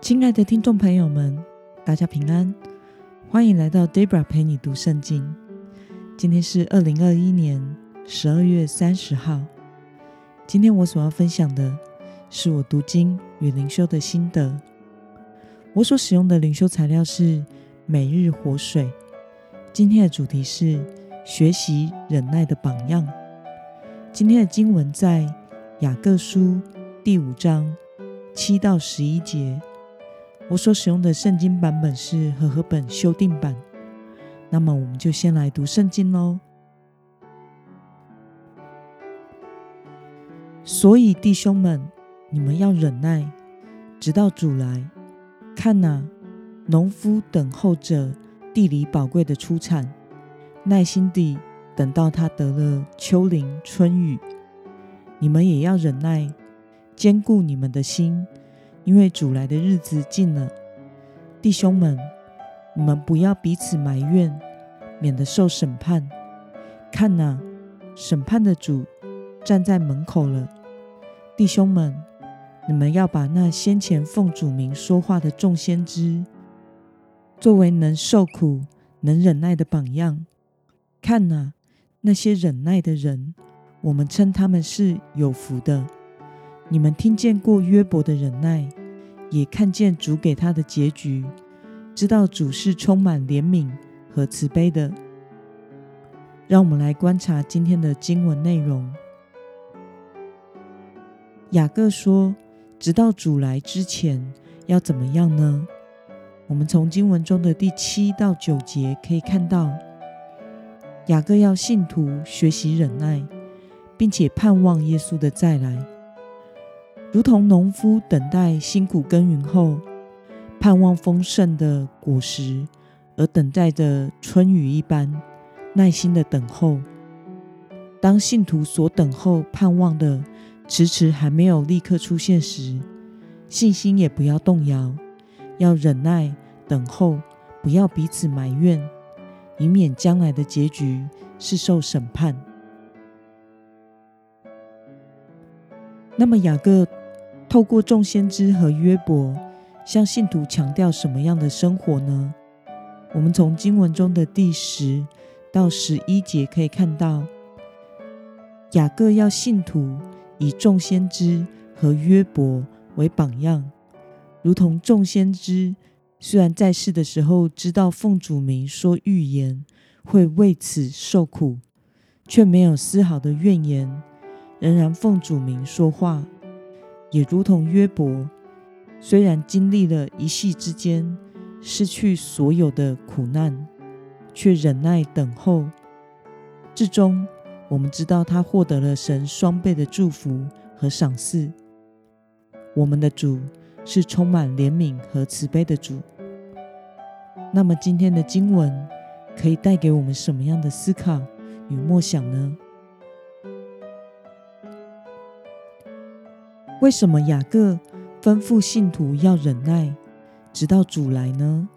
亲爱的听众朋友们，大家平安，欢迎来到 Debra 陪你读圣经。今天是二零二一年十二月三十号。今天我所要分享的是我读经与灵修的心得。我所使用的灵修材料是每日活水。今天的主题是学习忍耐的榜样。今天的经文在雅各书第五章七到十一节。我所使用的圣经版本是和合本修订版。那么，我们就先来读圣经喽。所以，弟兄们，你们要忍耐，直到主来。看哪，农夫等候着地里宝贵的出产，耐心地等到他得了秋霖春雨。你们也要忍耐，坚固你们的心。因为主来的日子近了，弟兄们，你们不要彼此埋怨，免得受审判。看哪，审判的主站在门口了。弟兄们，你们要把那先前奉主名说话的众先知，作为能受苦、能忍耐的榜样。看哪，那些忍耐的人，我们称他们是有福的。你们听见过约伯的忍耐，也看见主给他的结局，知道主是充满怜悯和慈悲的。让我们来观察今天的经文内容。雅各说：“直到主来之前，要怎么样呢？”我们从经文中的第七到九节可以看到，雅各要信徒学习忍耐，并且盼望耶稣的再来。如同农夫等待辛苦耕耘后，盼望丰盛的果实，而等待着春雨一般，耐心的等候。当信徒所等候、盼望的迟迟还没有立刻出现时，信心也不要动摇，要忍耐等候，不要彼此埋怨，以免将来的结局是受审判。那么雅各。透过众先知和约伯，向信徒强调什么样的生活呢？我们从经文中的第十到十一节可以看到，雅各要信徒以众先知和约伯为榜样，如同众先知虽然在世的时候知道奉主名说预言会为此受苦，却没有丝毫的怨言，仍然奉主名说话。也如同约伯，虽然经历了一夕之间失去所有的苦难，却忍耐等候，至终我们知道他获得了神双倍的祝福和赏赐。我们的主是充满怜悯和慈悲的主。那么今天的经文可以带给我们什么样的思考与默想呢？为什么雅各吩咐信徒要忍耐，直到主来呢？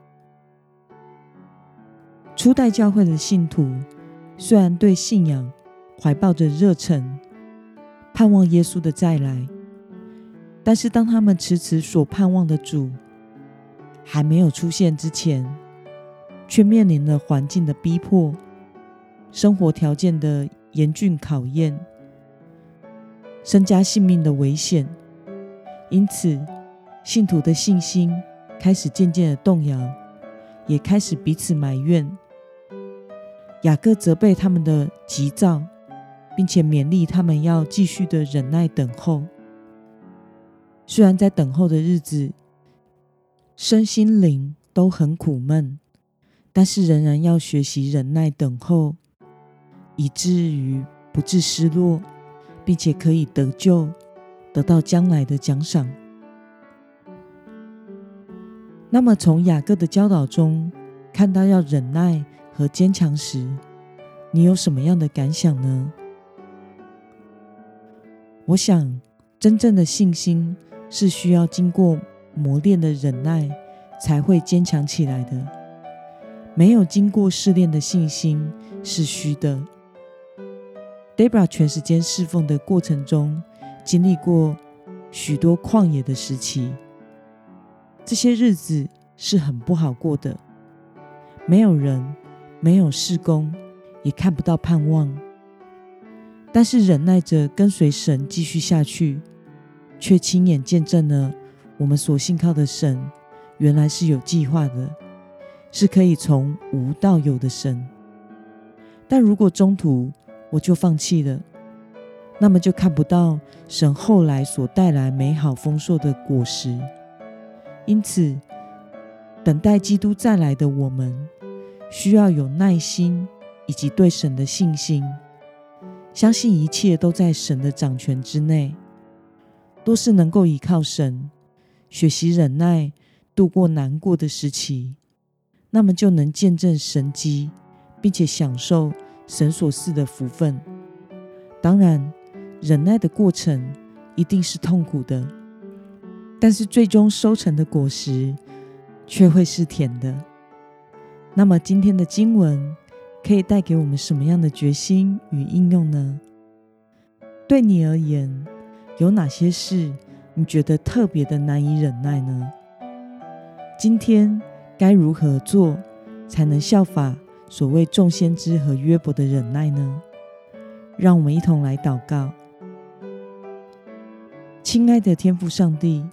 初代教会的信徒虽然对信仰怀抱着热忱，盼望耶稣的再来，但是当他们迟迟所盼望的主还没有出现之前，却面临了环境的逼迫、生活条件的严峻考验。身家性命的危险，因此信徒的信心开始渐渐的动摇，也开始彼此埋怨。雅各责备他们的急躁，并且勉励他们要继续的忍耐等候。虽然在等候的日子，身心灵都很苦闷，但是仍然要学习忍耐等候，以至于不致失落。并且可以得救，得到将来的奖赏。那么，从雅各的教导中看到要忍耐和坚强时，你有什么样的感想呢？我想，真正的信心是需要经过磨练的忍耐才会坚强起来的。没有经过试炼的信心是虚的。Debra 全时间侍奉的过程中，经历过许多旷野的时期。这些日子是很不好过的，没有人，没有事工，也看不到盼望。但是忍耐着跟随神继续下去，却亲眼见证了我们所信靠的神原来是有计划的，是可以从无到有的神。但如果中途我就放弃了，那么就看不到神后来所带来美好丰硕的果实。因此，等待基督再来的我们，需要有耐心以及对神的信心。相信一切都在神的掌权之内，都是能够依靠神，学习忍耐，度过难过的时期，那么就能见证神迹，并且享受神所赐的福分。当然，忍耐的过程一定是痛苦的，但是最终收成的果实却会是甜的。那么今天的经文，可以带给我们什么样的决心与应用呢？对你而言，有哪些事你觉得特别的难以忍耐呢？今天该如何做才能效法所谓众先知和约伯的忍耐呢？让我们一同来祷告。亲爱的天父上帝，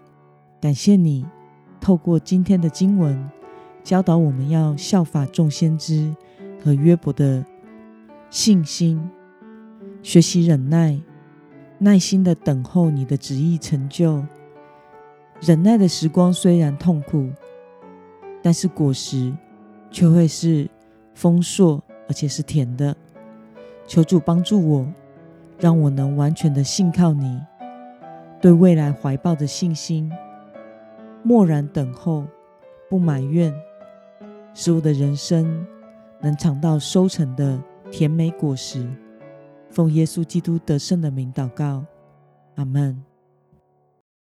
感谢你透过今天的经文教导我们要效法众先知。和约伯的信心，学习忍耐，耐心的等候你的旨意成就。忍耐的时光虽然痛苦，但是果实却会是丰硕，而且是甜的。求主帮助我，让我能完全的信靠你，对未来怀抱着信心，默然等候，不埋怨，使我的人生。能尝到收成的甜美果实，奉耶稣基督得胜的名祷告，阿门。